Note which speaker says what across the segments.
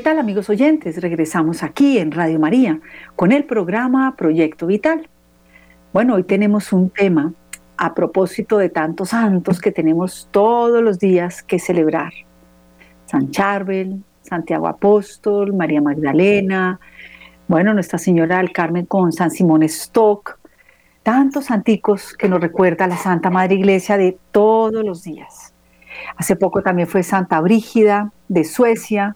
Speaker 1: ¿Qué tal amigos oyentes? Regresamos aquí en Radio María con el programa Proyecto Vital. Bueno, hoy tenemos un tema a propósito de tantos santos que tenemos todos los días que celebrar. San Charbel, Santiago Apóstol, María Magdalena, bueno, Nuestra Señora del Carmen con San Simón Stock, tantos santicos que nos recuerda la Santa Madre Iglesia de todos los días. Hace poco también fue Santa Brígida de Suecia.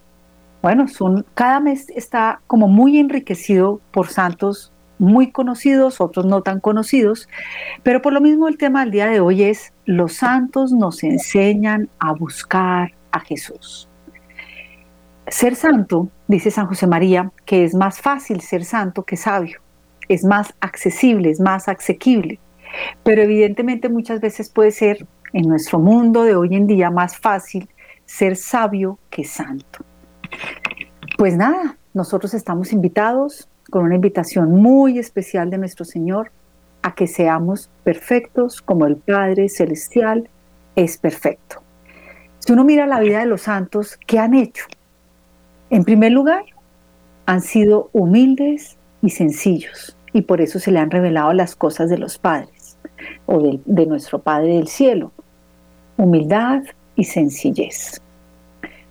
Speaker 1: Bueno, cada mes está como muy enriquecido por santos muy conocidos, otros no tan conocidos, pero por lo mismo el tema del día de hoy es los santos nos enseñan a buscar a Jesús. Ser santo, dice San José María, que es más fácil ser santo que sabio, es más accesible, es más asequible, pero evidentemente muchas veces puede ser en nuestro mundo de hoy en día más fácil ser sabio que santo. Pues nada, nosotros estamos invitados con una invitación muy especial de nuestro Señor a que seamos perfectos como el Padre Celestial es perfecto. Si uno mira la vida de los santos, ¿qué han hecho? En primer lugar, han sido humildes y sencillos y por eso se le han revelado las cosas de los padres o de, nuestro Padre del Cielo. Humildad y sencillez.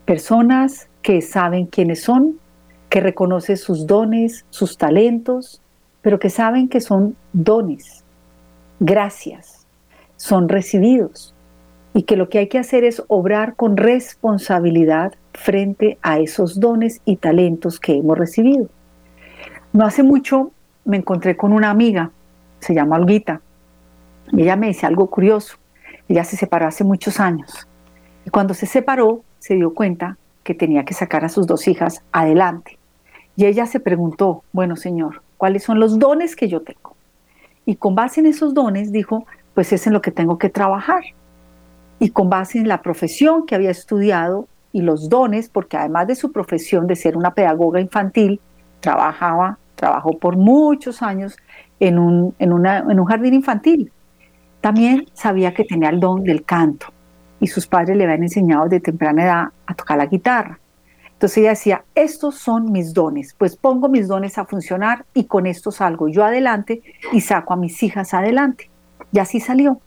Speaker 1: Personas que saben quiénes son, que reconocen sus dones, sus talentos, pero que saben que son dones, gracias, son recibidos y que lo que hay que hacer es obrar con responsabilidad frente a esos dones y talentos que hemos recibido. No hace mucho me encontré con una amiga, se llama Olguita, y ella me dice algo curioso. Ella se separó hace muchos años. Y cuando se separó, se dio cuenta que tenía que sacar a sus dos hijas adelante. Y ella se preguntó, bueno, Señor, ¿cuáles son los dones que yo tengo? Y con base en esos dones dijo, pues es en lo que tengo que trabajar. Y con base en la profesión que había estudiado, y los dones, porque además de su profesión de ser una pedagoga infantil, trabajaba, trabajó por muchos años en un, en, en un jardín infantil. También sabía que tenía el don del canto y sus padres le habían enseñado de temprana edad a tocar la guitarra. Entonces ella decía, estos son mis dones, pues pongo mis dones a funcionar y con esto salgo yo adelante y saco a mis hijas adelante. Y así salió.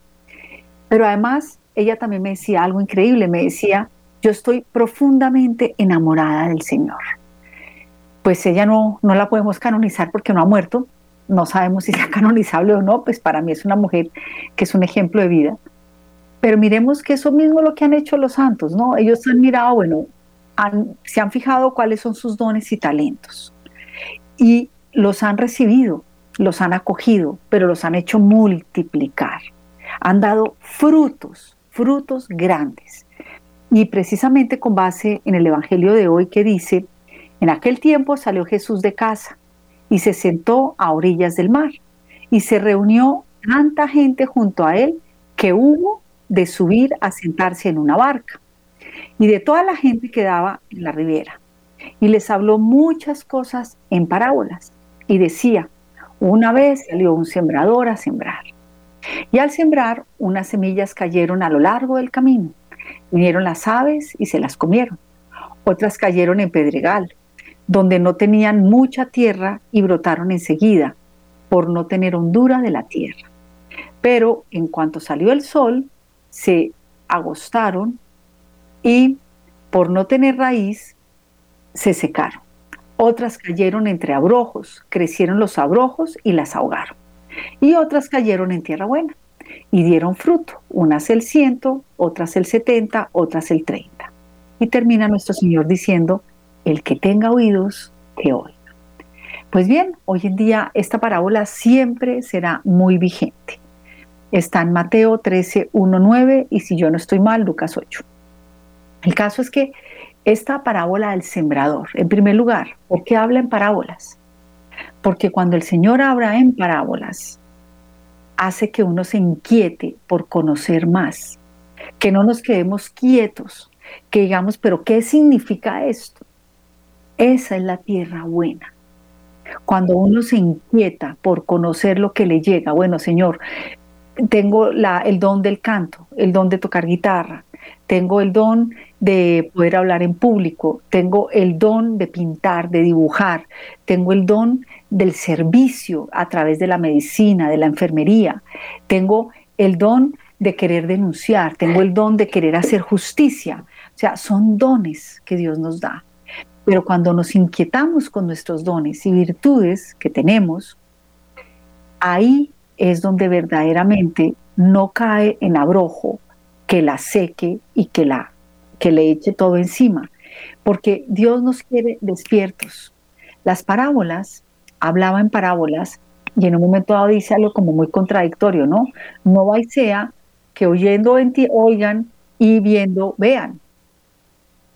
Speaker 1: Pero además ella también me decía algo increíble, me decía, yo estoy profundamente enamorada del Señor. Pues ella no, no la podemos canonizar porque no ha muerto, no sabemos si sea canonizable o no, pues para mí es una mujer que es un ejemplo de vida. Pero miremos que eso mismo lo que han hecho los santos, ¿no? Ellos han mirado, bueno, se han fijado cuáles son sus dones y talentos y los han recibido, los han acogido, pero los han hecho multiplicar. Han dado frutos, frutos grandes. Y precisamente con base en el Evangelio de hoy que dice, en aquel tiempo salió Jesús de casa y se sentó a orillas del mar y se reunió tanta gente junto a él que hubo de subir a sentarse en una barca y de toda la gente que daba en la ribera. Y les habló muchas cosas en parábolas y decía, una vez salió un sembrador a sembrar. Y al sembrar, unas semillas cayeron a lo largo del camino Vinieron las aves y se las comieron. Otras cayeron en pedregal, donde no tenían mucha tierra y brotaron enseguida, por no tener hondura de la tierra. Pero en cuanto salió el sol, se agostaron y por no tener raíz, se secaron. Otras cayeron entre abrojos, crecieron los abrojos y las ahogaron. Y otras cayeron en tierra buena y dieron fruto, unas el ciento, otras el setenta, otras el treinta. Y termina nuestro Señor diciendo, el que tenga oídos, que oiga. Pues bien, hoy en día esta parábola siempre será muy vigente. Está en Mateo 13, 1, 9 y si yo no estoy mal, Lucas 8. El caso es que esta parábola del sembrador, en primer lugar, ¿por qué habla en parábolas? Porque cuando el Señor habla en parábolas, hace que uno se inquiete por conocer más, que no nos quedemos quietos, que digamos, pero ¿qué significa esto? Esa es la tierra buena. Cuando uno se inquieta por conocer lo que le llega, bueno, Señor, tengo la, el don del canto, el don de tocar guitarra, tengo el don de poder hablar en público, tengo el don de pintar, de dibujar, tengo el don del servicio a través de la medicina, de la enfermería, tengo el don de querer denunciar, tengo el don de querer hacer justicia. O sea, son dones que Dios nos da. Pero cuando nos inquietamos con nuestros dones y virtudes que tenemos, ahí es donde verdaderamente no cae en abrojo que la seque y que, la, que le eche todo encima. Porque Dios nos quiere despiertos. Las parábolas, hablaba en parábolas, y en un momento dado dice algo como muy contradictorio, ¿no? No hay sea que oyendo en ti oigan y viendo vean.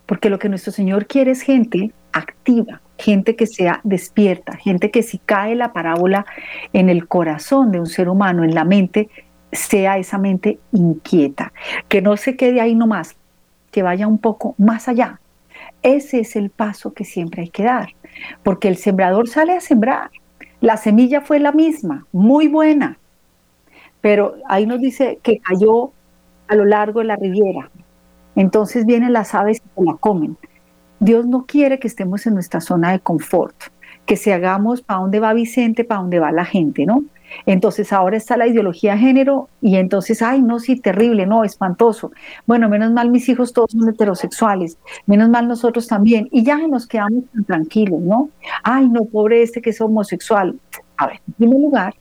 Speaker 1: Porque lo que nuestro Señor quiere es gente activa, gente que sea despierta, gente que si cae la parábola en el corazón de un ser humano, en la mente, sea esa mente inquieta, que no se quede ahí nomás, que vaya un poco más allá. Ese es el paso que siempre hay que dar, porque el sembrador sale a sembrar. La semilla fue la misma, muy buena, pero ahí nos dice que cayó a lo largo de la riviera. Entonces vienen las aves y la comen. Dios no quiere que estemos en nuestra zona de confort, que se hagamos para dónde va Vicente, para dónde va la gente, ¿no? Entonces ahora está la ideología de género y entonces, ay, no, sí, terrible, no, espantoso. Bueno, menos mal mis hijos todos son heterosexuales, menos mal nosotros también. Y ya nos quedamos tan tranquilos, ¿no? Ay, no, pobre este que es homosexual. A ver, en primer lugar,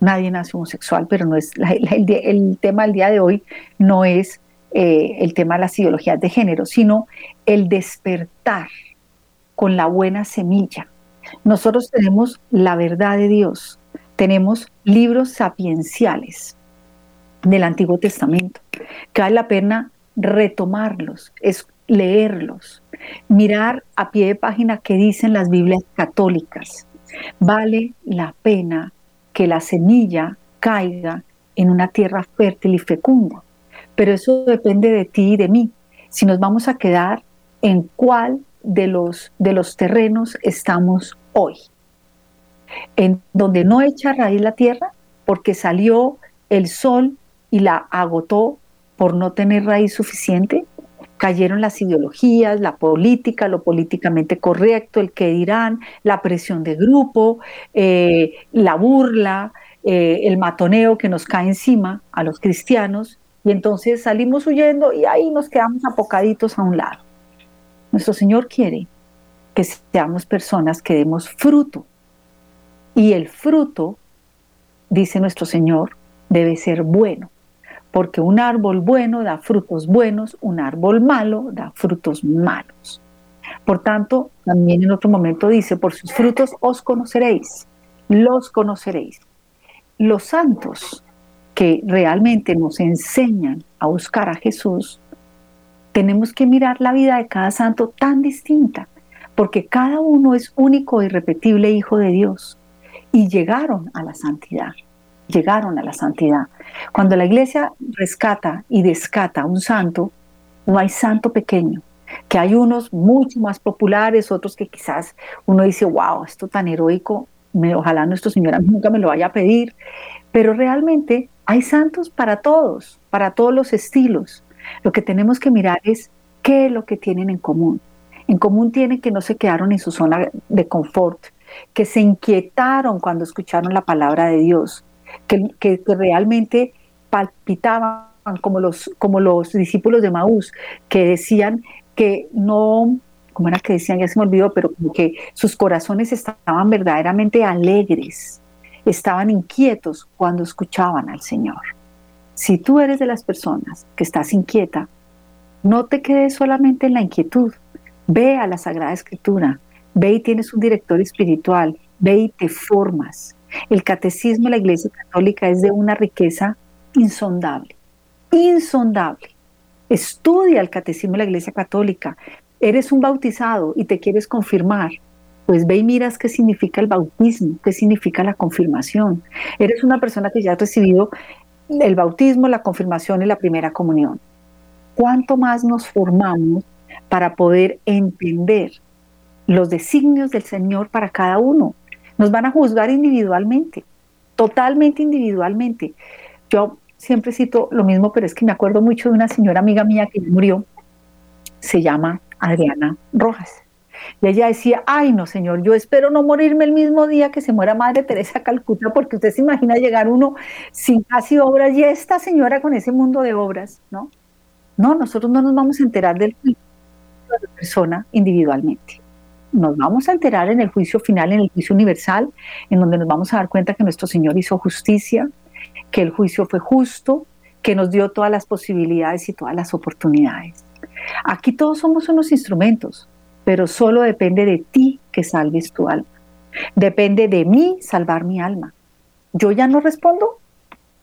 Speaker 1: nadie nace homosexual, pero no es el, tema del día de hoy no es eh, el tema de las ideologías de género, sino el despertar con la buena semilla. Nosotros tenemos la verdad de Dios, tenemos libros sapienciales del Antiguo Testamento, que vale la pena retomarlos, es leerlos, mirar a pie de página qué dicen las Biblias católicas. Vale la pena que la semilla caiga en una tierra fértil y fecunda, pero eso depende de ti y de mí. Si nos vamos a quedar en cuál de los, de los terrenos estamos hoy en donde no echa raíz la tierra porque salió el sol y la agotó por no tener raíz suficiente. Cayeron las ideologías, la política, lo políticamente correcto, el que dirán, la presión de grupo, eh, la burla, eh, el matoneo que nos cae encima a los cristianos, y entonces salimos huyendo y ahí nos quedamos apocaditos a un lado. Nuestro Señor quiere que seamos personas que demos fruto y el fruto, dice nuestro Señor, debe ser bueno, porque un árbol bueno da frutos buenos, un árbol malo da frutos malos. Por tanto, también en otro momento dice, por sus frutos os conoceréis, los conoceréis. Los santos que realmente nos enseñan a buscar a Jesús, tenemos que mirar la vida de cada santo tan distinta, porque cada uno es único e irrepetible hijo de Dios y llegaron a la santidad, llegaron a la santidad. Cuando la iglesia rescata y descata a un santo, no hay santo pequeño, que hay unos mucho más populares, otros que quizás uno dice, wow, esto tan heroico, me, ojalá nuestro Señor nunca me lo vaya a pedir, pero realmente hay santos para todos, para todos los estilos. Lo que tenemos que mirar es qué es lo que tienen en común. En común tienen que no se quedaron en su zona de confort, que se inquietaron cuando escucharon la palabra de Dios, que, realmente palpitaban como los, como los discípulos de Maús, que decían que no, ¿cómo era que decían? Ya se me olvidó, pero como que sus corazones estaban verdaderamente alegres, estaban inquietos cuando escuchaban al Señor. Si tú eres de las personas que estás inquieta, no te quedes solamente en la inquietud, ve a la Sagrada Escritura, Ve y tienes un director espiritual, ve y te formas. El catecismo de la Iglesia Católica es de una riqueza insondable, insondable. Estudia el catecismo de la Iglesia Católica. Eres un bautizado y te quieres confirmar. Pues ve y miras qué significa el bautismo, qué significa la confirmación. Eres una persona que ya ha recibido el bautismo, la confirmación y la primera comunión. ¿Cuánto más nos formamos para poder entender los designios del Señor para cada uno. Nos van a juzgar individualmente, totalmente individualmente. Yo siempre cito lo mismo, pero es que me acuerdo mucho de una señora amiga mía que murió, se llama Adriana Rojas. Y ella decía, ay no señor, yo espero no morirme el mismo día que se muera Madre Teresa Calcuta, porque usted se imagina llegar uno sin casi obras y esta señora con ese mundo de obras, ¿no? No, nosotros no nos vamos a enterar del juicio de la persona individualmente. Nos vamos a enterar en el juicio final, en el juicio universal, en donde nos vamos a dar cuenta que nuestro Señor hizo justicia, que el juicio fue justo, que nos dio todas las posibilidades y todas las oportunidades. Aquí todos somos unos instrumentos, pero solo depende de ti que salves tu alma. Depende de mí salvar mi alma. Yo ya no respondo,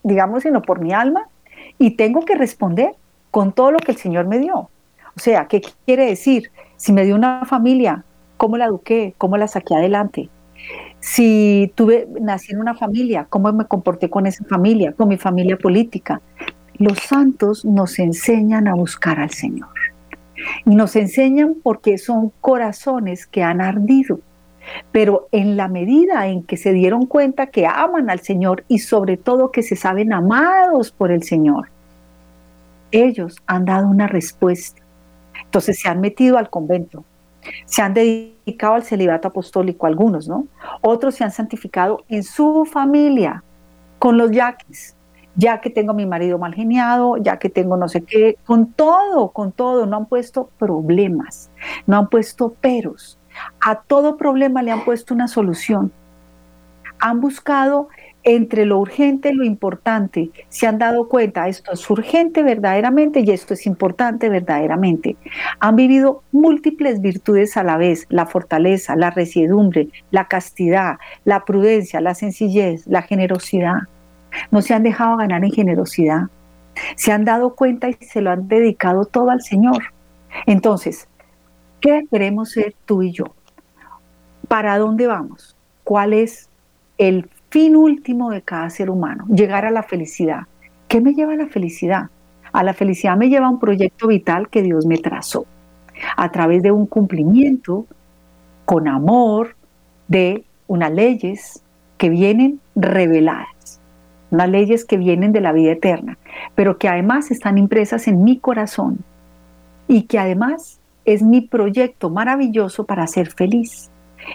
Speaker 1: digamos, sino por mi alma, y tengo que responder con todo lo que el Señor me dio. O sea, ¿qué quiere decir? Si me dio una familia, ¿cómo la eduqué? ¿Cómo la saqué adelante? Si tuve, nací en una familia, ¿cómo me comporté con esa familia, con mi familia política? Los santos nos enseñan a buscar al Señor. Y nos enseñan porque son corazones que han ardido. Pero en la medida en que se dieron cuenta que aman al Señor y sobre todo que se saben amados por el Señor, ellos han dado una respuesta. Entonces se han metido al convento, se han dedicado al celibato apostólico algunos, ¿no? Otros se han santificado en su familia, con los yaquis, ya que tengo a mi marido mal geniado, ya que tengo no sé qué, con todo, con todo, no han puesto problemas, no han puesto peros. A todo problema le han puesto una solución. Han buscado entre lo urgente y lo importante, se han dado cuenta, esto es urgente verdaderamente y esto es importante verdaderamente. Han vivido múltiples virtudes a la vez, la fortaleza, la resiedumbre, la castidad, la prudencia, la sencillez, la generosidad no se han dejado ganar en generosidad, se han dado cuenta y se lo han dedicado todo al Señor. Entonces, ¿qué queremos ser tú y yo? ¿Para dónde vamos? ¿Cuál es el fin último de cada ser humano? Llegar a la felicidad. ¿Qué me lleva a la felicidad? A la felicidad me lleva un proyecto vital que Dios me trazó, a través de un cumplimiento con amor de unas leyes que vienen reveladas unas leyes que vienen de la vida eterna, pero que además están impresas en mi corazón y que además es mi proyecto maravilloso para ser feliz.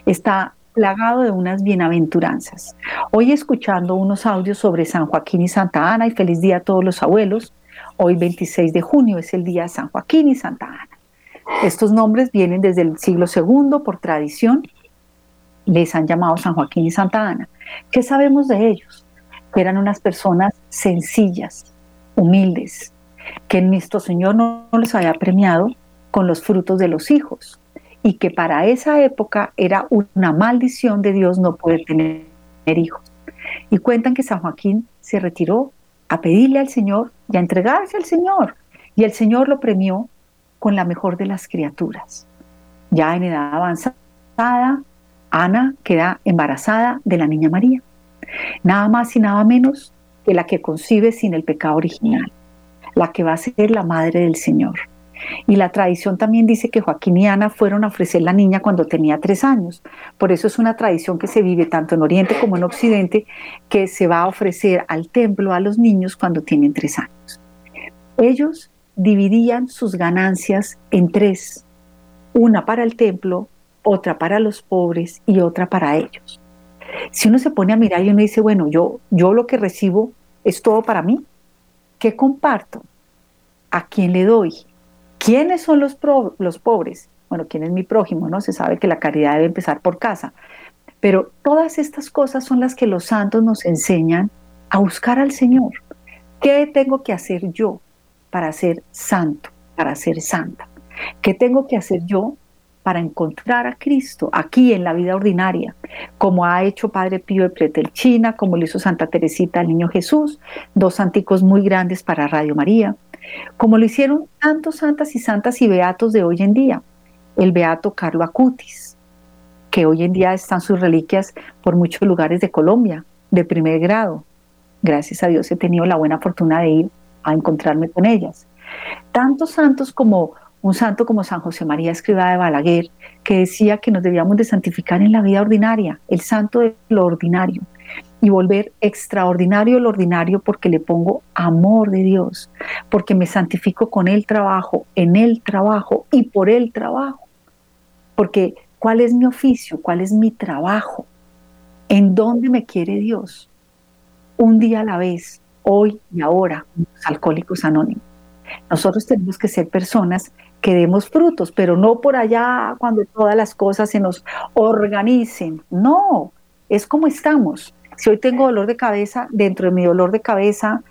Speaker 1: Está plagado de unas bienaventuranzas. Hoy escuchando unos audios sobre San Joaquín y Santa Ana y feliz día a todos los abuelos. Hoy 26 de junio es el día de San Joaquín y Santa Ana. Estos nombres vienen desde el siglo II por tradición. Les han llamado San Joaquín y Santa Ana. ¿Qué sabemos de ellos? Eran unas personas sencillas, humildes, que nuestro Señor no, les había premiado con los frutos de los hijos y que para esa época era una maldición de Dios no poder tener hijos. Y cuentan que San Joaquín se retiró a pedirle al Señor y a entregarse al Señor. Y el Señor lo premió con la mejor de las criaturas. Ya en edad avanzada, Ana queda embarazada de la niña María nada más y nada menos que la que concibe sin el pecado original, la que va a ser la madre del Señor. Y la tradición también dice que Joaquín y Ana fueron a ofrecer la niña cuando tenía tres años. Por eso es una tradición que se vive tanto en Oriente como en Occidente, que se va a ofrecer al templo a los niños cuando tienen tres años. Ellos dividían sus ganancias en tres, una para el templo, otra para los pobres y otra para ellos. Si uno se pone a mirar y uno dice, bueno, yo, yo lo que recibo es todo para mí, ¿qué comparto? ¿A quién le doy? ¿Quiénes son los, los pobres? Bueno, ¿quién es mi prójimo? No se sabe que la caridad debe empezar por casa. Pero todas estas cosas son las que los santos nos enseñan a buscar al Señor. ¿Qué tengo que hacer yo para ser santo, para ser santa? ¿Qué tengo que hacer yo para encontrar a Cristo aquí en la vida ordinaria, como ha hecho Padre Pío de Pretelchina, como lo hizo Santa Teresita al Niño Jesús, dos santicos muy grandes para Radio María, como lo hicieron tantos santas y santas y beatos de hoy en día, el beato Carlo Acutis, que hoy en día están sus reliquias por muchos lugares de Colombia, de primer grado. Gracias a Dios he tenido la buena fortuna de ir a encontrarme con ellas. Tantos santos como un santo como San José María Escribá de Balaguer, que decía que nos debíamos de santificar en la vida ordinaria, el santo de lo ordinario. y volver extraordinario lo ordinario porque le pongo amor de Dios, porque me santifico con el trabajo, en el trabajo y por el trabajo. Porque ¿cuál es mi oficio? ¿Cuál es mi trabajo? ¿En dónde me quiere Dios? Un día a la vez, hoy y ahora, alcohólicos anónimos. Nosotros tenemos que ser personas que demos frutos, pero no por allá cuando todas las cosas se nos organicen. No, es como estamos. Si hoy tengo dolor de cabeza, dentro de mi dolor de cabeza,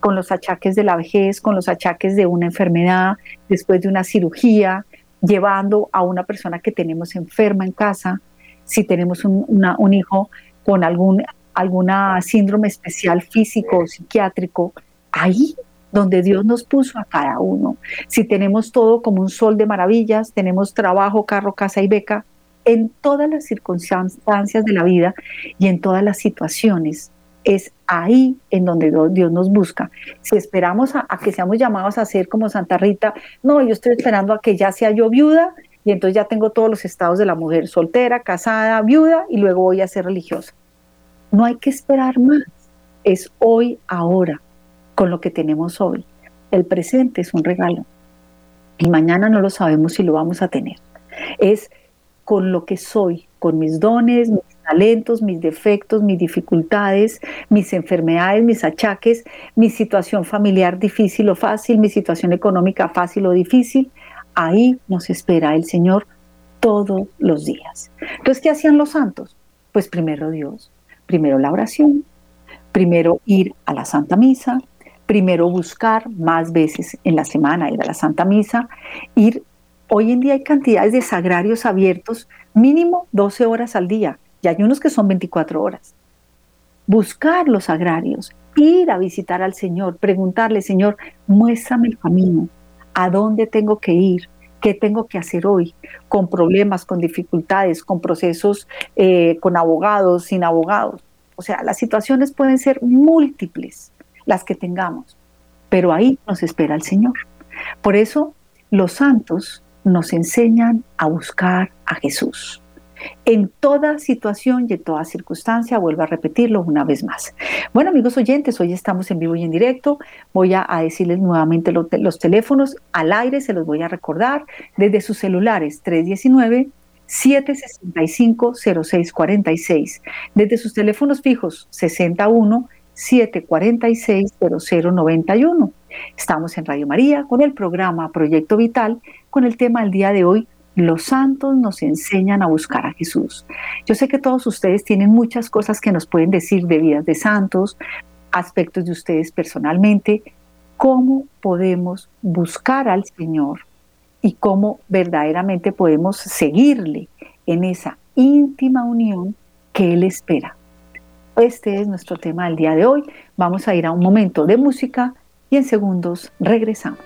Speaker 1: con los achaques de la vejez, con los achaques de una enfermedad, después de una cirugía, llevando a una persona que tenemos enferma en casa, si tenemos un, un hijo con algún alguna síndrome especial físico o psiquiátrico, ahí donde Dios nos puso a cada uno. Si tenemos todo como un sol de maravillas, tenemos trabajo, carro, casa y beca, en todas las circunstancias de la vida y en todas las situaciones, es ahí en donde Dios nos busca. Si esperamos a, que seamos llamados a ser como Santa Rita, no, yo estoy esperando a que ya sea yo viuda y entonces ya tengo todos los estados de la mujer, soltera, casada, viuda y luego voy a ser religiosa. No hay que esperar más, es hoy, ahora con lo que tenemos hoy. El presente es un regalo y mañana no lo sabemos si lo vamos a tener. Es con lo que soy, con mis dones, mis talentos, mis defectos, mis dificultades, mis enfermedades, mis achaques, mi situación familiar difícil o fácil, mi situación económica fácil o difícil. Ahí nos espera el Señor todos los días. Entonces, ¿qué hacían los santos? Pues primero Dios, primero la oración, primero ir a la Santa Misa, primero buscar más veces en la semana, ir a la Santa Misa, ir, hoy en día hay cantidades de sagrarios abiertos, mínimo 12 horas al día, y hay unos que son 24 horas. Buscar los sagrarios, ir a visitar al Señor, preguntarle, Señor, muéstrame el camino, a dónde tengo que ir, qué tengo que hacer hoy, con problemas, con dificultades, con procesos, eh, con abogados, sin abogados. O sea, las situaciones pueden ser múltiples las que tengamos. Pero ahí nos espera el Señor. Por eso los santos nos enseñan a buscar a Jesús. En toda situación y en toda circunstancia, vuelvo a repetirlo una vez más. Bueno, amigos oyentes, hoy estamos en vivo y en directo. Voy a, decirles nuevamente los teléfonos al aire, se los voy a recordar desde sus celulares 319 765 0646, desde sus teléfonos fijos 61 746-0091. Estamos en Radio María con el programa Proyecto Vital con el tema del día de hoy, los santos nos enseñan a buscar a Jesús. Yo sé que todos ustedes tienen muchas cosas que nos pueden decir de vidas de santos, aspectos de ustedes personalmente, cómo podemos buscar al Señor y cómo verdaderamente podemos seguirle en esa íntima unión que Él espera. Este es nuestro tema del día de hoy. Vamos a ir a un momento de música y en segundos regresamos.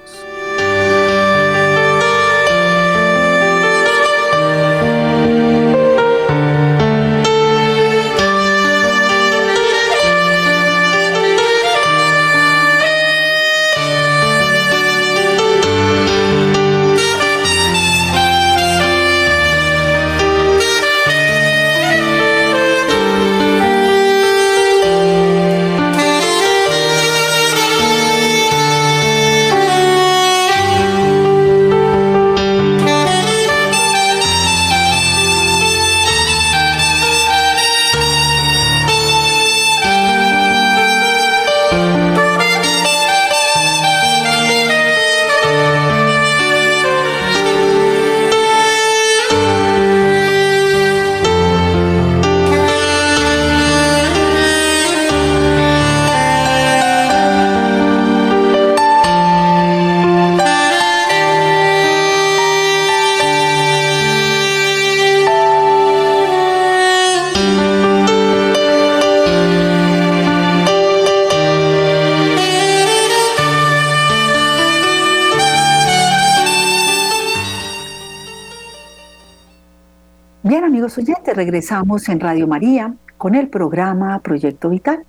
Speaker 1: Regresamos en Radio María con el programa Proyecto Vital.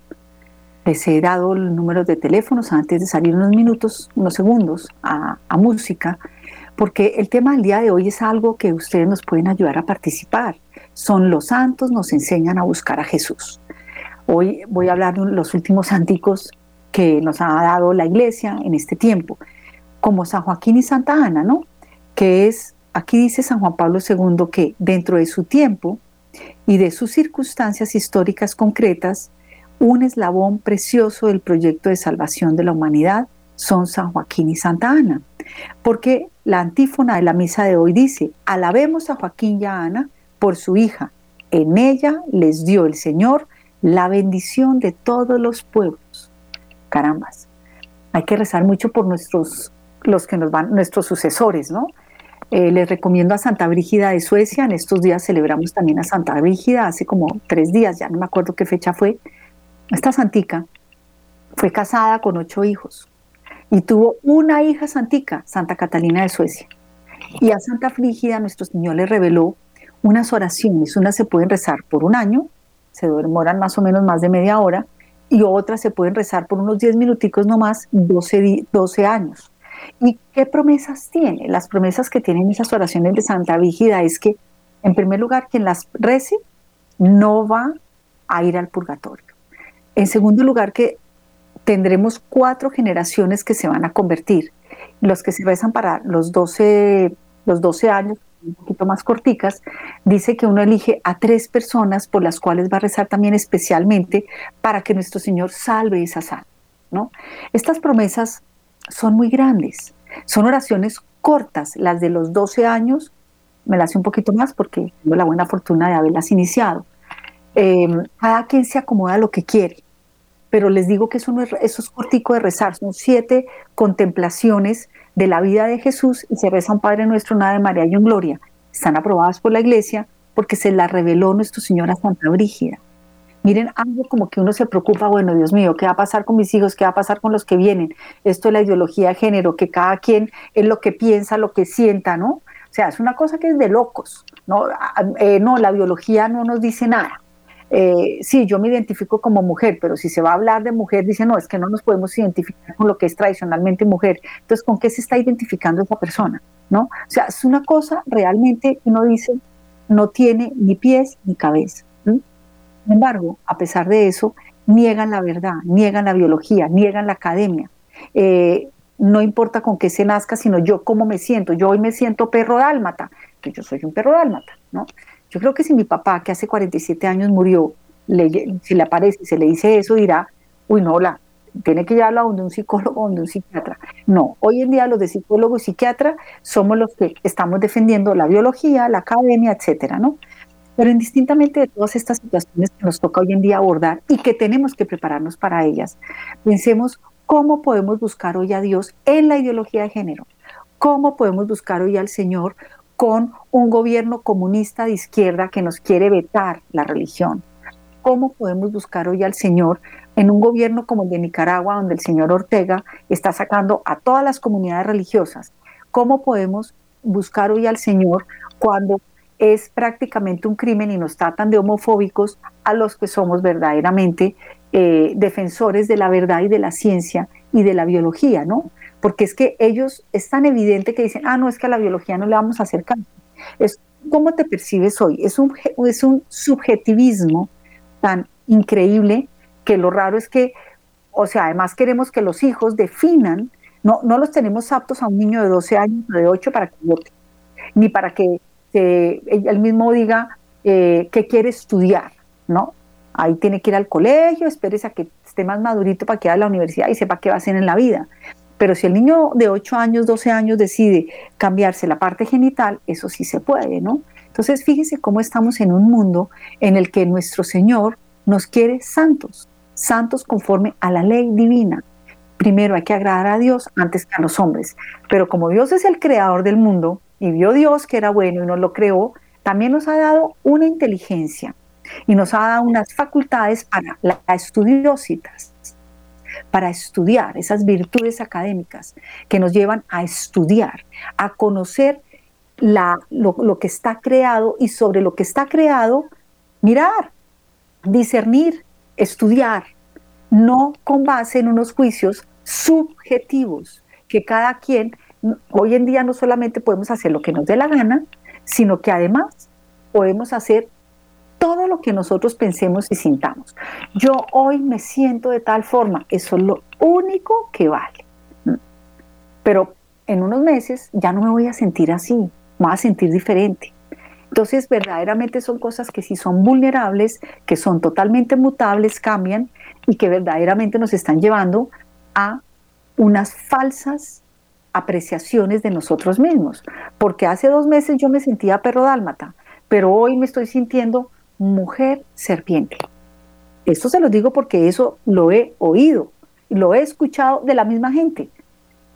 Speaker 1: Les he dado los números de teléfonos antes de salir unos minutos, unos segundos a, a música, porque el tema del día de hoy es algo que ustedes nos pueden ayudar a participar. Son los santos, nos enseñan a buscar a Jesús. Hoy voy a hablar de los últimos santicos que nos ha dado la iglesia en este tiempo, como San Joaquín y Santa Ana, ¿no? Que es, aquí dice San Juan Pablo II que dentro de su tiempo y de sus circunstancias históricas concretas, un eslabón precioso del proyecto de salvación de la humanidad son San Joaquín y Santa Ana. Porque la antífona de la misa de hoy dice, alabemos a Joaquín y a Ana por su hija. En ella les dio el Señor la bendición de todos los pueblos. Carambas. Hay que rezar mucho por nuestros, los que nos van, nuestros sucesores, ¿no? Eh, les recomiendo a Santa Brígida de Suecia. En estos días celebramos también a Santa Brígida, hace como tres días, ya no me acuerdo qué fecha fue. Esta santica fue casada con ocho hijos y tuvo una hija santica, Santa Catalina de Suecia. Y a Santa Frígida nuestro Señor le reveló unas oraciones, unas se pueden rezar por un año, se demoran más o menos más de media hora, y otras se pueden rezar por unos 10 minuticos nomás, 12, 12 años. ¿Y qué promesas tiene? Las promesas que tienen esas oraciones de Santa Brígida es que, en primer lugar, quien las rece no va a ir al purgatorio. En segundo lugar, que tendremos cuatro generaciones que se van a convertir. Los que se rezan para los 12, los 12 años, un poquito más corticas, dice que uno elige a tres personas por las cuales va a rezar también especialmente para que nuestro Señor salve esa almas. ¿no? Estas promesas son muy grandes, son oraciones cortas, las de los 12 años, me las hace un poquito más porque tengo la buena fortuna de haberlas iniciado. Eh, cada quien se acomoda a lo que quiere pero les digo que eso, no es, eso es cortico de rezar, son siete contemplaciones de la vida de Jesús y se reza un Padre Nuestro, una de María y un Gloria. Están aprobadas por la Iglesia porque se la reveló nuestro Señor a Santa Brígida. Miren, algo como que uno se preocupa, bueno, Dios mío, ¿qué va a pasar con mis hijos? ¿Qué va a pasar con los que vienen? Esto es la ideología de género, que cada quien es lo que piensa, lo que sienta, ¿no? O sea, es una cosa que es de locos, ¿no? Eh, no, la biología no nos dice nada. Eh, sí, yo me identifico como mujer, pero si se va a hablar de mujer, dice, no, es que no nos podemos identificar con lo que es tradicionalmente mujer. Entonces, ¿con qué se está identificando esa persona? ¿No? O sea, es una cosa realmente, uno dice, no tiene ni pies ni cabeza. Sin embargo, a pesar de eso, niegan la verdad, niegan la biología, niegan la academia. Eh, no importa con qué se nazca, sino yo cómo me siento. Yo hoy me siento perro dálmata, que yo soy un perro dálmata, ¿no? Yo creo que si mi papá, que hace 47 años murió, si le aparece y se le dice eso, dirá, uy, no, la, tiene que llevarlo a donde un psicólogo donde un psiquiatra. No, hoy en día los de psicólogo y psiquiatra somos los que estamos defendiendo la biología, la academia, etcétera, ¿no? Pero indistintamente de todas estas situaciones que nos toca hoy en día abordar y que tenemos que prepararnos para ellas, pensemos cómo podemos buscar hoy a Dios en la ideología de género, cómo podemos buscar hoy al Señor con un gobierno comunista de izquierda que nos quiere vetar la religión. ¿Cómo podemos buscar hoy al Señor en un gobierno como el de Nicaragua, donde el señor Ortega está sacando a todas las comunidades religiosas? ¿Cómo podemos buscar hoy al Señor cuando es prácticamente un crimen y nos tratan de homofóbicos a los que somos verdaderamente eh, defensores de la verdad y de la ciencia y de la biología, ¿no? porque es que ellos es tan evidente que dicen, ah, no, es que a la biología no le vamos a hacer. Es cómo te percibes hoy. Es un, es un subjetivismo tan increíble que lo raro es que, o sea, además queremos que los hijos definan, no, no los tenemos aptos a un niño de 12 años o de 8 para que vote, ni para que él mismo diga eh, que quiere estudiar, ¿no? Ahí tiene que ir al colegio, espérese a que esté más madurito para que vaya a la universidad y sepa qué va a hacer en la vida. Pero si el niño de 8 años, 12 años decide cambiarse la parte genital, eso sí se puede, ¿no? Entonces, fíjese cómo estamos en un mundo en el que nuestro Señor nos quiere santos, santos conforme a la ley divina. Primero hay que agradar a Dios antes que a los hombres. Pero como Dios es el creador del mundo y vio Dios que era bueno y nos lo creó, también nos ha dado una inteligencia y nos ha dado unas facultades para la estudiositas para estudiar esas virtudes académicas que nos llevan a estudiar, a conocer lo, que está creado y sobre lo que está creado, mirar, discernir, estudiar, no con base en unos juicios subjetivos, que cada quien, hoy en día no solamente podemos hacer lo que nos dé la gana, sino que además podemos hacer todo lo que nosotros pensemos y sintamos. Yo hoy me siento de tal forma, eso es lo único que vale. Pero en unos meses ya no me voy a sentir así, me voy a sentir diferente. Entonces, verdaderamente son cosas que sí son vulnerables, que son totalmente mutables, cambian y que verdaderamente nos están llevando a unas falsas apreciaciones de nosotros mismos. Porque hace dos meses yo me sentía perro dálmata, pero hoy me estoy sintiendo mujer serpiente. Esto se lo digo porque eso lo he oído, lo he escuchado de la misma gente.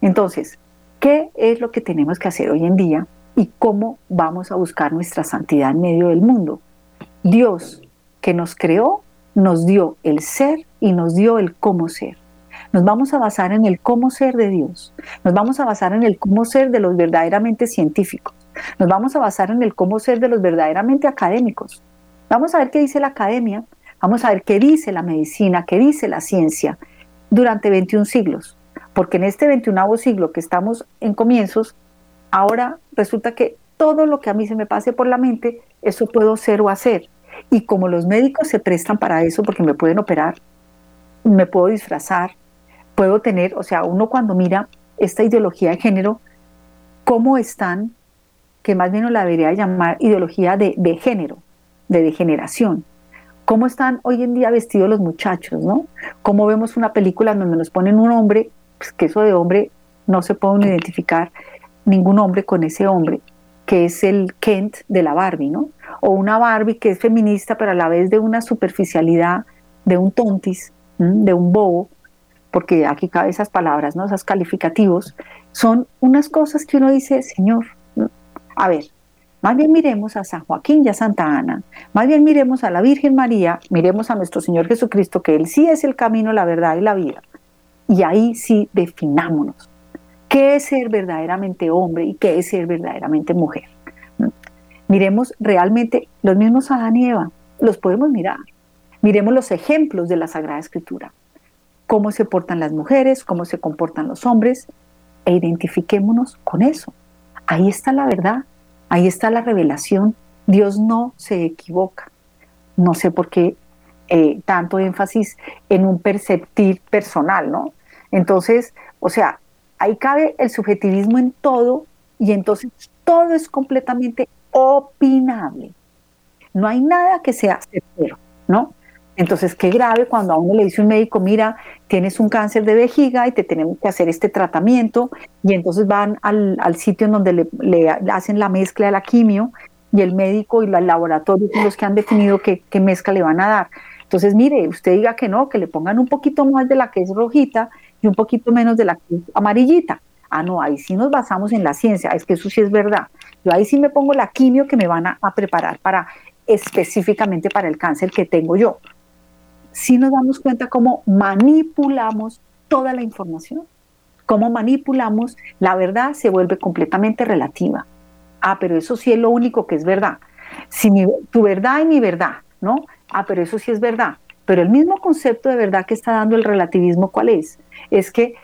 Speaker 1: Entonces, ¿qué es lo que tenemos que hacer hoy en día y cómo vamos a buscar nuestra santidad en medio del mundo? Dios que nos creó, nos dio el ser y nos dio el cómo ser. Nos vamos a basar en el cómo ser de Dios. Nos vamos a basar en el cómo ser de los verdaderamente científicos. Nos vamos a basar en el cómo ser de los verdaderamente académicos. Vamos a ver qué dice la academia, vamos a ver qué dice la medicina, qué dice la ciencia durante 21 siglos. Porque en este 21 siglo que estamos en comienzos, ahora resulta que todo lo que a mí se me pase por la mente, eso puedo ser o hacer. Y como los médicos se prestan para eso, porque me pueden operar, me puedo disfrazar, puedo tener, o sea, uno cuando mira esta ideología de género, cómo están que más bien la debería llamar ideología de, género, de degeneración. ¿Cómo están hoy en día vestidos los muchachos, no? ¿Cómo vemos una película donde nos ponen un hombre, pues que eso de hombre no se puede identificar ningún hombre con ese hombre, que es el Kent de la Barbie, ¿no? O una Barbie que es feminista, pero a la vez de una superficialidad, de un tontis, de un bobo, porque aquí cabe esas palabras, ¿no? Esos calificativos, son unas cosas que uno dice, Señor, a ver, más bien miremos a San Joaquín y a Santa Ana, más bien miremos a la Virgen María, miremos a nuestro Señor Jesucristo, que Él sí es el camino, la verdad y la vida. Y ahí sí definámonos. ¿Qué es ser verdaderamente hombre y qué es ser verdaderamente mujer? Miremos realmente los mismos Adán y Eva, los podemos mirar. Miremos los ejemplos de la Sagrada Escritura. Cómo se portan las mujeres, cómo se comportan los hombres, e identifiquémonos con eso. Ahí está la verdad, ahí está la revelación. Dios no se equivoca. No sé por qué eh, tanto énfasis en un perceptir personal, ¿no? Entonces, o sea, ahí cabe el subjetivismo en todo y entonces todo es completamente opinable. No hay nada que sea certero, ¿no? Entonces, qué grave cuando a uno le dice un médico, mira, tienes un cáncer de vejiga y te tenemos que hacer este tratamiento, y entonces van al, sitio en donde le, hacen la mezcla de la quimio, y el médico y el laboratorio son los que han definido qué, qué mezcla le van a dar. Entonces, mire, usted diga que no, que le pongan un poquito más de la que es rojita y un poquito menos de la que es amarillita. Ah, no, ahí sí nos basamos en la ciencia, es que eso sí es verdad. Yo ahí sí me pongo la quimio que me van a preparar para específicamente para el cáncer que tengo yo si nos damos cuenta cómo manipulamos toda la información, cómo manipulamos, la verdad se vuelve completamente relativa. Ah, pero eso sí es lo único que es verdad. Si tu verdad y mi verdad, ¿no? Ah, pero eso sí es verdad. Pero el mismo concepto de verdad que está dando el relativismo, ¿cuál es? Es que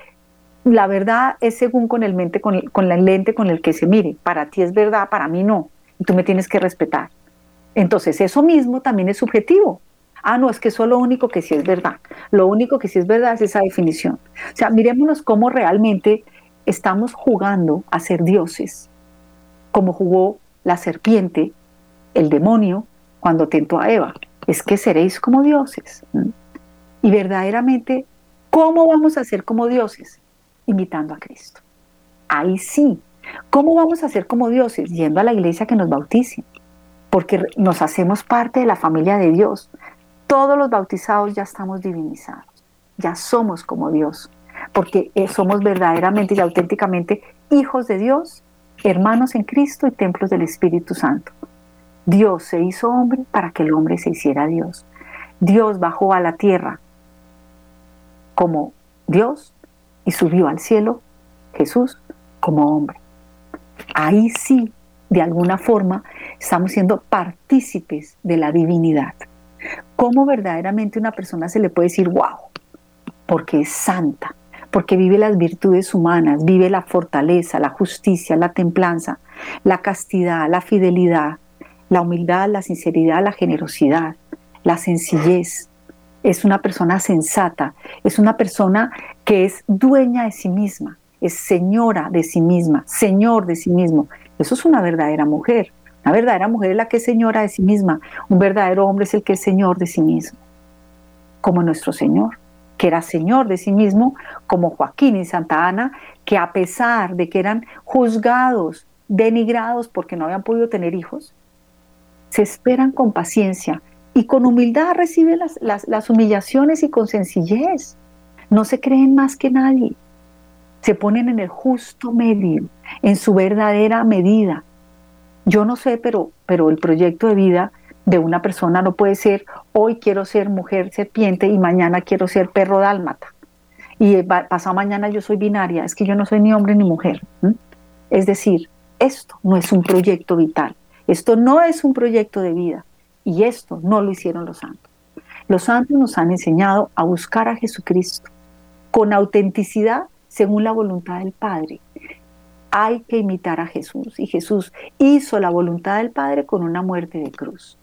Speaker 1: la verdad es según con el mente, con, con la lente con el que se mire. Para ti es verdad, para mí no. Y tú me tienes que respetar. Entonces, eso mismo también es subjetivo ah, no, es que eso es lo único que sí es verdad. Lo único que sí es verdad es esa definición. O sea, miremosnos cómo realmente estamos jugando a ser dioses, como jugó la serpiente, el demonio, cuando tentó a Eva. Es que seréis como dioses. Y verdaderamente, ¿cómo vamos a ser como dioses? Imitando a Cristo. Ahí sí. ¿Cómo vamos a ser como dioses? Yendo a la iglesia que nos bautice. Porque nos hacemos parte de la familia de Dios todos los bautizados ya estamos divinizados, ya somos como Dios, porque eh, somos verdaderamente y auténticamente hijos de Dios, hermanos en Cristo y templos del Espíritu Santo. Dios se hizo hombre para que el hombre se hiciera Dios. Dios bajó a la tierra como Dios y subió al cielo Jesús como hombre. Ahí sí, de alguna forma, estamos siendo partícipes de la divinidad. ¿Cómo verdaderamente una persona se le puede decir, wow? Porque es santa, porque vive las virtudes humanas, vive la fortaleza, la justicia, la templanza, la castidad, la fidelidad, la humildad, la sinceridad, la generosidad, la sencillez. Es una persona sensata, es una persona que es dueña de sí misma, es señora de sí misma, señor de sí mismo. Eso es una verdadera mujer. Una verdadera mujer es la que es señora de sí misma. Un verdadero hombre es el que es señor de sí mismo, como nuestro Señor, que era señor de sí mismo, como Joaquín y Santa Ana, que a pesar de que eran juzgados, denigrados porque no habían podido tener hijos, se esperan con paciencia y con humildad reciben las, las, humillaciones y con sencillez. No se creen más que nadie. Se ponen en el justo medio, en su verdadera medida. Yo no sé, pero, pero el proyecto de vida de una persona no puede ser hoy quiero ser mujer serpiente y mañana quiero ser perro dálmata. Y pasado mañana yo soy binaria, es que yo no soy ni hombre ni mujer. Es decir, esto no es un proyecto vital. Esto no es un proyecto de vida y esto no lo hicieron los santos. Los santos nos han enseñado a buscar a Jesucristo con autenticidad según la voluntad del Padre. Hay que imitar a Jesús y Jesús hizo la voluntad del Padre con una muerte de cruz.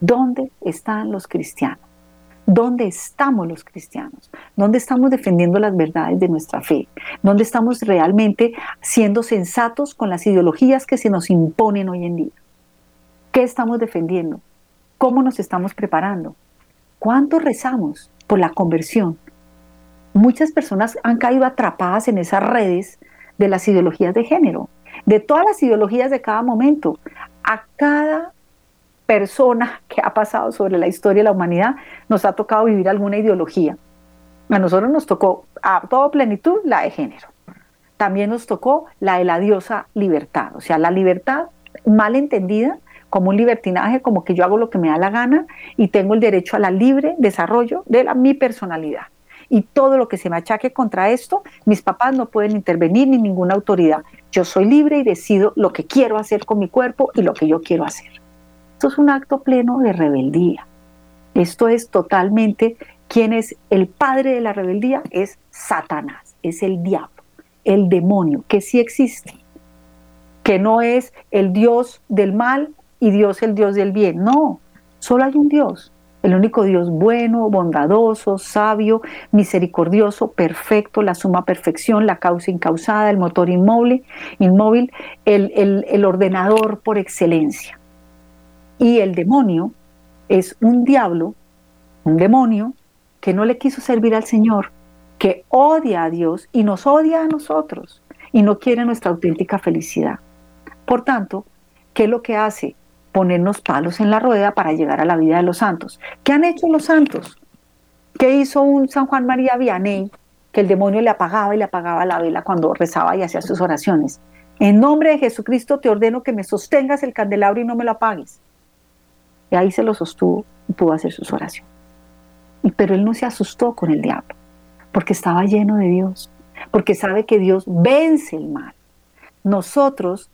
Speaker 1: ¿Dónde están los cristianos? ¿Dónde estamos los cristianos? ¿Dónde estamos defendiendo las verdades de nuestra fe? ¿Dónde estamos realmente siendo sensatos con las ideologías que se nos imponen hoy en día? ¿Qué estamos defendiendo? ¿Cómo nos estamos preparando? ¿Cuánto rezamos por la conversión? Muchas personas han caído atrapadas en esas redes de las ideologías de género, de todas las ideologías de cada momento. A cada persona que ha pasado sobre la historia de la humanidad nos ha tocado vivir alguna ideología. A nosotros nos tocó a toda plenitud la de género. También nos tocó la de la diosa libertad, o sea, la libertad mal entendida como un libertinaje, como que yo hago lo que me da la gana y tengo el derecho a la libre desarrollo de la, mi personalidad. Y todo lo que se me achaque contra esto, mis papás no pueden intervenir ni ninguna autoridad. Yo soy libre y decido lo que quiero hacer con mi cuerpo y lo que yo quiero hacer. Esto es un acto pleno de rebeldía. Esto es totalmente quién es el padre de la rebeldía, es Satanás, es el diablo, el demonio, que sí existe, que no es el Dios del mal y Dios el Dios del bien. No, solo hay un Dios, el único Dios bueno, bondadoso, sabio, misericordioso, perfecto, la suma perfección, la causa incausada, el motor inmóvil, inmóvil el, el ordenador por excelencia. Y el demonio es un diablo, un demonio que no le quiso servir al Señor, que odia a Dios y nos odia a nosotros y no quiere nuestra auténtica felicidad. Por tanto, ¿qué es lo que hace? Ponernos palos en la rueda para llegar a la vida de los santos. ¿Qué han hecho los santos? ¿Qué hizo un San Juan María Vianney que el demonio le apagaba y le apagaba la vela cuando rezaba y hacía sus oraciones? En nombre de Jesucristo te ordeno que me sostengas el candelabro y no me lo apagues. Y ahí se lo sostuvo y pudo hacer sus oraciones. Pero él no se asustó con el diablo, porque estaba lleno de Dios, porque sabe que Dios vence el mal. Nosotros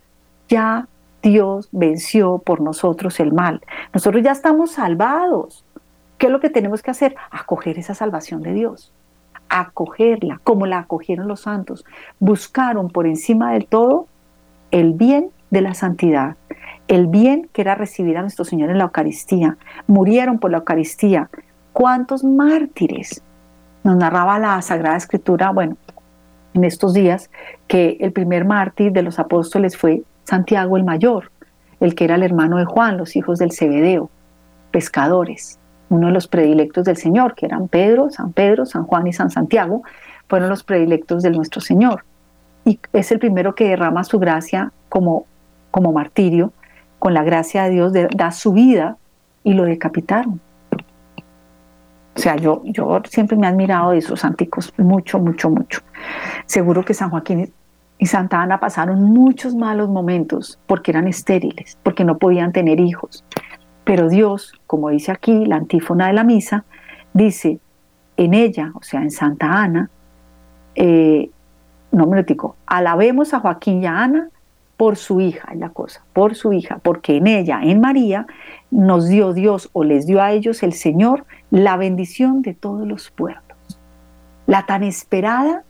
Speaker 1: ya Dios venció por nosotros el mal. Nosotros ya estamos salvados. ¿Qué es lo que tenemos que hacer? Acoger esa salvación de Dios. Acogerla, como la acogieron los santos. Buscaron por encima del todo el bien de la santidad, el bien que era recibir a nuestro Señor en la Eucaristía. Murieron por la Eucaristía. ¿Cuántos mártires? Nos narraba la Sagrada Escritura, bueno, en estos días, que el primer mártir de los apóstoles fue Santiago el Mayor, el que era el hermano de Juan, los hijos del Cebedeo, pescadores, uno de los predilectos del Señor, que eran Pedro, San Pedro, San Juan y San Santiago, fueron los predilectos de nuestro Señor. Y es el primero que derrama su gracia como, como martirio, con la gracia de Dios, da su vida y lo decapitaron. O sea, yo, yo siempre me he admirado de esos anticos mucho, mucho, mucho. Seguro que San Joaquín y Santa Ana pasaron muchos malos momentos porque eran estériles, porque no podían tener hijos. Pero Dios, como dice aquí la antífona de la misa, dice, en ella, o sea, en Santa Ana, eh, no me lo digo, alabemos a Joaquín y a Ana por su hija, es la cosa, por su hija, porque en ella, en María, nos dio Dios o les dio a ellos el Señor la bendición de todos los pueblos. La tan esperada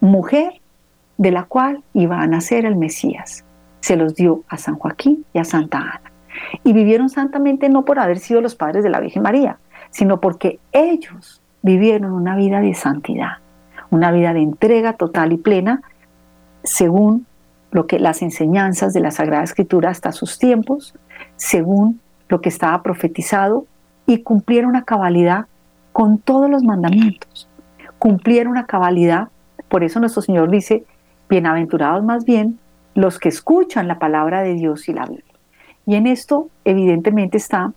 Speaker 1: mujer de la cual iba a nacer el Mesías. Se los dio a San Joaquín y a Santa Ana. Y vivieron santamente no por haber sido los padres de la Virgen María, sino porque ellos vivieron una vida de santidad, una vida de entrega total y plena, según lo que las enseñanzas de la Sagrada Escritura hasta sus tiempos, según lo que estaba profetizado, y cumplieron a cabalidad con todos los mandamientos. Cumplieron a cabalidad, por eso nuestro Señor dice, bienaventurados más bien los que escuchan la palabra de Dios y la Biblia. Y en esto, evidentemente, está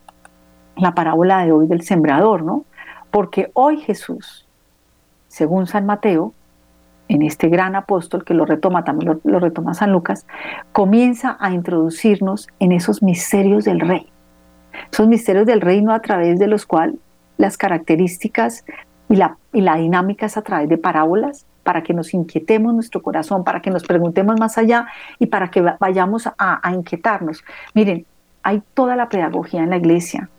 Speaker 1: la parábola de hoy del sembrador, ¿no? Porque hoy Jesús, según San Mateo, en este gran apóstol que lo retoma, también lo, retoma San Lucas, comienza a introducirnos en esos misterios del rey. Esos misterios del reino a través de los cuales las características y la, y la dinámica es a través de parábolas para que nos inquietemos nuestro corazón, para que nos preguntemos más allá y para que vayamos a, inquietarnos. Miren, hay toda la pedagogía en la iglesia,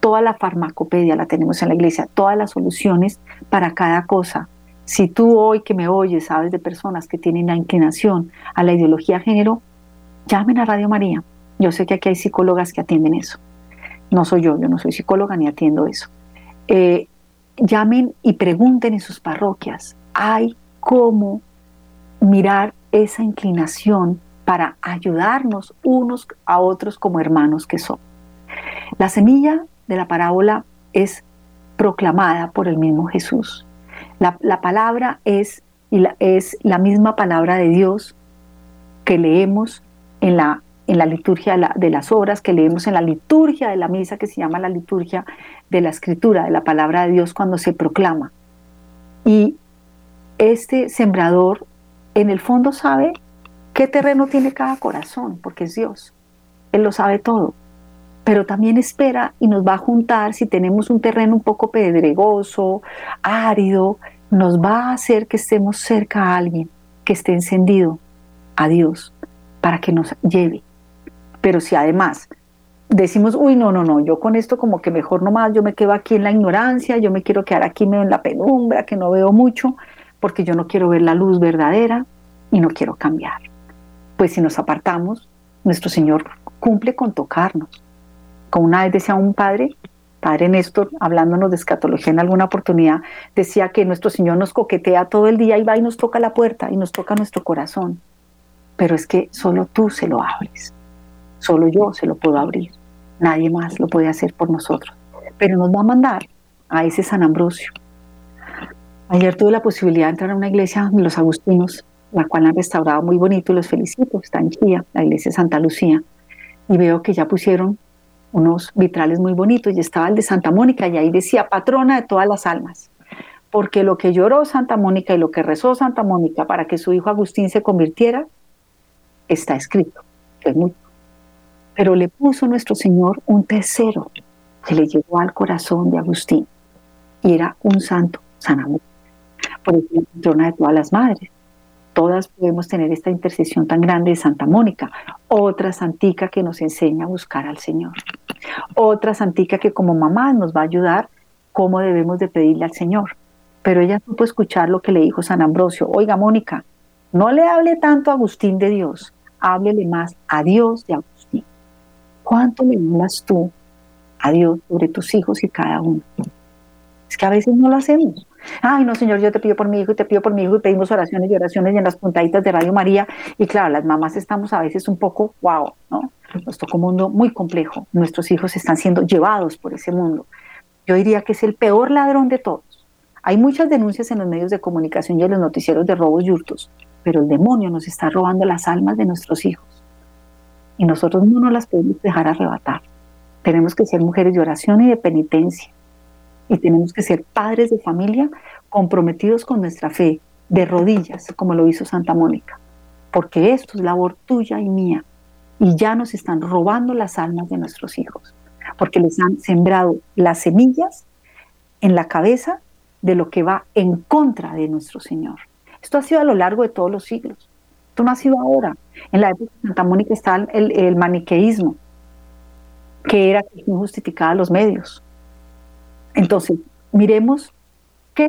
Speaker 1: toda la farmacopedia la tenemos en la iglesia, todas las soluciones para cada cosa. Si tú hoy que me oyes sabes de personas que tienen la inclinación a la ideología de género, llamen a Radio María. Yo sé que aquí hay psicólogas que atienden eso. No soy yo, yo no soy psicóloga ni atiendo eso. Eh, llamen y pregunten en sus parroquias hay cómo mirar esa inclinación para ayudarnos unos a otros como hermanos que son. La semilla de la parábola es proclamada por el mismo Jesús. La, palabra es, y es la misma palabra de Dios que leemos en la, en la liturgia de, de, las horas, que leemos en la liturgia de la misa, que se llama la liturgia de la escritura, de la palabra de Dios cuando se proclama. Y este sembrador en el fondo sabe qué terreno tiene cada corazón, porque es Dios. Él lo sabe todo. Pero también espera y nos va a juntar si tenemos un terreno un poco pedregoso, árido, nos va a hacer que estemos cerca a alguien que esté encendido a Dios para que nos lleve. Pero si además decimos, uy, no, no, no, yo con esto como que mejor nomás, yo me quedo aquí en la ignorancia, yo me quiero quedar aquí medio en la penumbra, que no veo mucho, porque yo no quiero ver la luz verdadera y no quiero cambiar. Pues si nos apartamos, nuestro Señor cumple con tocarnos. Como una vez decía un padre, padre Néstor, hablándonos de escatología en alguna oportunidad, decía que nuestro Señor nos coquetea todo el día y va y nos toca la puerta y nos toca nuestro corazón. Pero es que solo tú se lo abres, solo yo se lo puedo abrir, nadie más lo puede hacer por nosotros. Pero nos va a mandar a ese San Ambrosio, Ayer tuve la posibilidad de entrar a una iglesia de los agustinos, la cual han restaurado muy bonito, los felicito, está en Chía, la iglesia de Santa Lucía, y veo que ya pusieron unos vitrales muy bonitos y estaba el de Santa Mónica y ahí decía patrona de todas las almas, porque lo que lloró Santa Mónica y lo que rezó Santa Mónica para que su hijo Agustín se convirtiera, está escrito, es mucho. Pero le puso nuestro Señor un tercero que le llegó al corazón de Agustín y era un santo, San Amor por ejemplo, patrona de todas las madres. Todas podemos tener esta intercesión tan grande de Santa Mónica, otra santica que nos enseña a buscar al Señor, otra santica que como mamá nos va a ayudar cómo debemos de pedirle al Señor. Pero ella supo escuchar lo que le dijo San Ambrosio, oiga Mónica, no le hable tanto a Agustín de Dios, háblele más a Dios de Agustín. ¿Cuánto le hablas tú a Dios sobre tus hijos y cada uno? Es que a veces no lo hacemos. Ay, no, Señor, yo te pido por mi hijo y te pido por mi hijo y pedimos oraciones y oraciones y en las puntaditas de Radio María. Y claro, las mamás estamos a veces un poco, wow, ¿no? Nos tocó un mundo muy complejo. Nuestros hijos están siendo llevados por ese mundo. Yo diría que es el peor ladrón de todos. Hay muchas denuncias en los medios de comunicación y en los noticieros de robos y hurtos, pero el demonio nos está robando las almas de nuestros hijos. Y nosotros no nos las podemos dejar arrebatar. Tenemos que ser mujeres de oración y de penitencia y tenemos que ser padres de familia comprometidos con nuestra fe, de rodillas, como lo hizo Santa Mónica, porque esto es labor tuya y mía, y ya nos están robando las almas de nuestros hijos, porque les han sembrado las semillas en la cabeza de lo que va en contra de nuestro Señor. Esto ha sido a lo largo de todos los siglos. Esto no ha sido ahora. En la época de Santa Mónica está el, maniqueísmo, que era que justificaba los medios. Entonces, miremos qué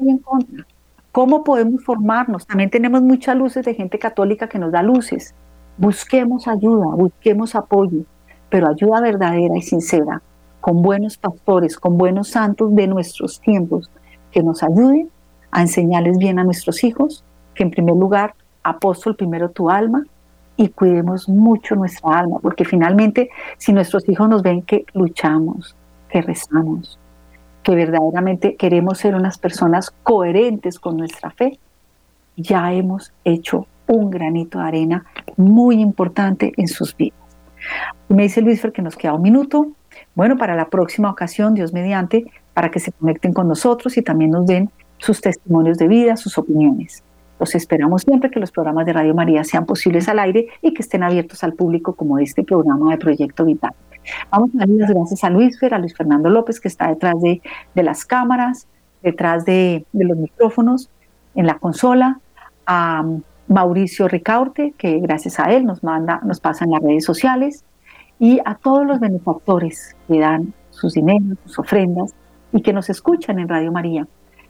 Speaker 1: hay en contra, cómo podemos formarnos. También tenemos muchas luces de gente católica que nos da luces. Busquemos ayuda, busquemos apoyo, pero ayuda verdadera y sincera, con buenos pastores, con buenos santos de nuestros tiempos, que nos ayuden a enseñarles bien a nuestros hijos, que en primer lugar, apóstol primero tu alma, y cuidemos mucho nuestra alma, porque finalmente si nuestros hijos nos ven que luchamos, que rezamos, que verdaderamente queremos ser unas personas coherentes con nuestra fe, ya hemos hecho un granito de arena muy importante en sus vidas. Me dice Luis que nos queda un minuto. Bueno, para la próxima ocasión, Dios mediante, para que se conecten con nosotros y también nos den sus testimonios de vida, sus opiniones. Los esperamos siempre que los programas de Radio María sean posibles al aire y que estén abiertos al público como este programa de Proyecto Vital. Vamos a darle las gracias a Luis Fer, a Luis Fernando López, que está detrás de, las cámaras, detrás de, los micrófonos, en la consola, a Mauricio Ricaurte, que gracias a él nos manda, nos pasa en las redes sociales, y a todos los benefactores que dan sus dineros, sus ofrendas y que nos escuchan en Radio María,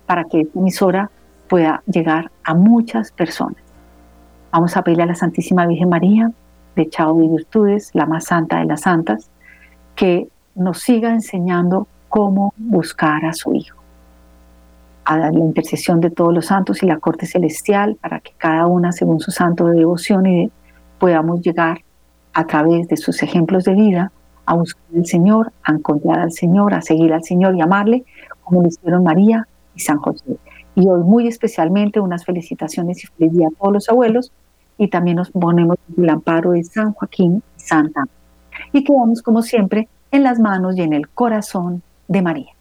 Speaker 1: para que esta emisora pueda llegar a muchas personas. Vamos a pedirle a la Santísima Virgen María, de Chao de Virtudes, la más santa de las santas, que nos siga enseñando cómo buscar a su Hijo. A la intercesión de todos los santos y la corte celestial, para que cada una, según su santo de devoción, y podamos llegar a través de sus ejemplos de vida a buscar al Señor, a encontrar al Señor, a seguir al Señor y amarle, como lo hicieron María y San José. Y hoy muy especialmente unas felicitaciones y feliz a todos los abuelos y también nos ponemos el amparo de San Joaquín y Santa. Y quedamos como siempre en las manos y en el corazón de María.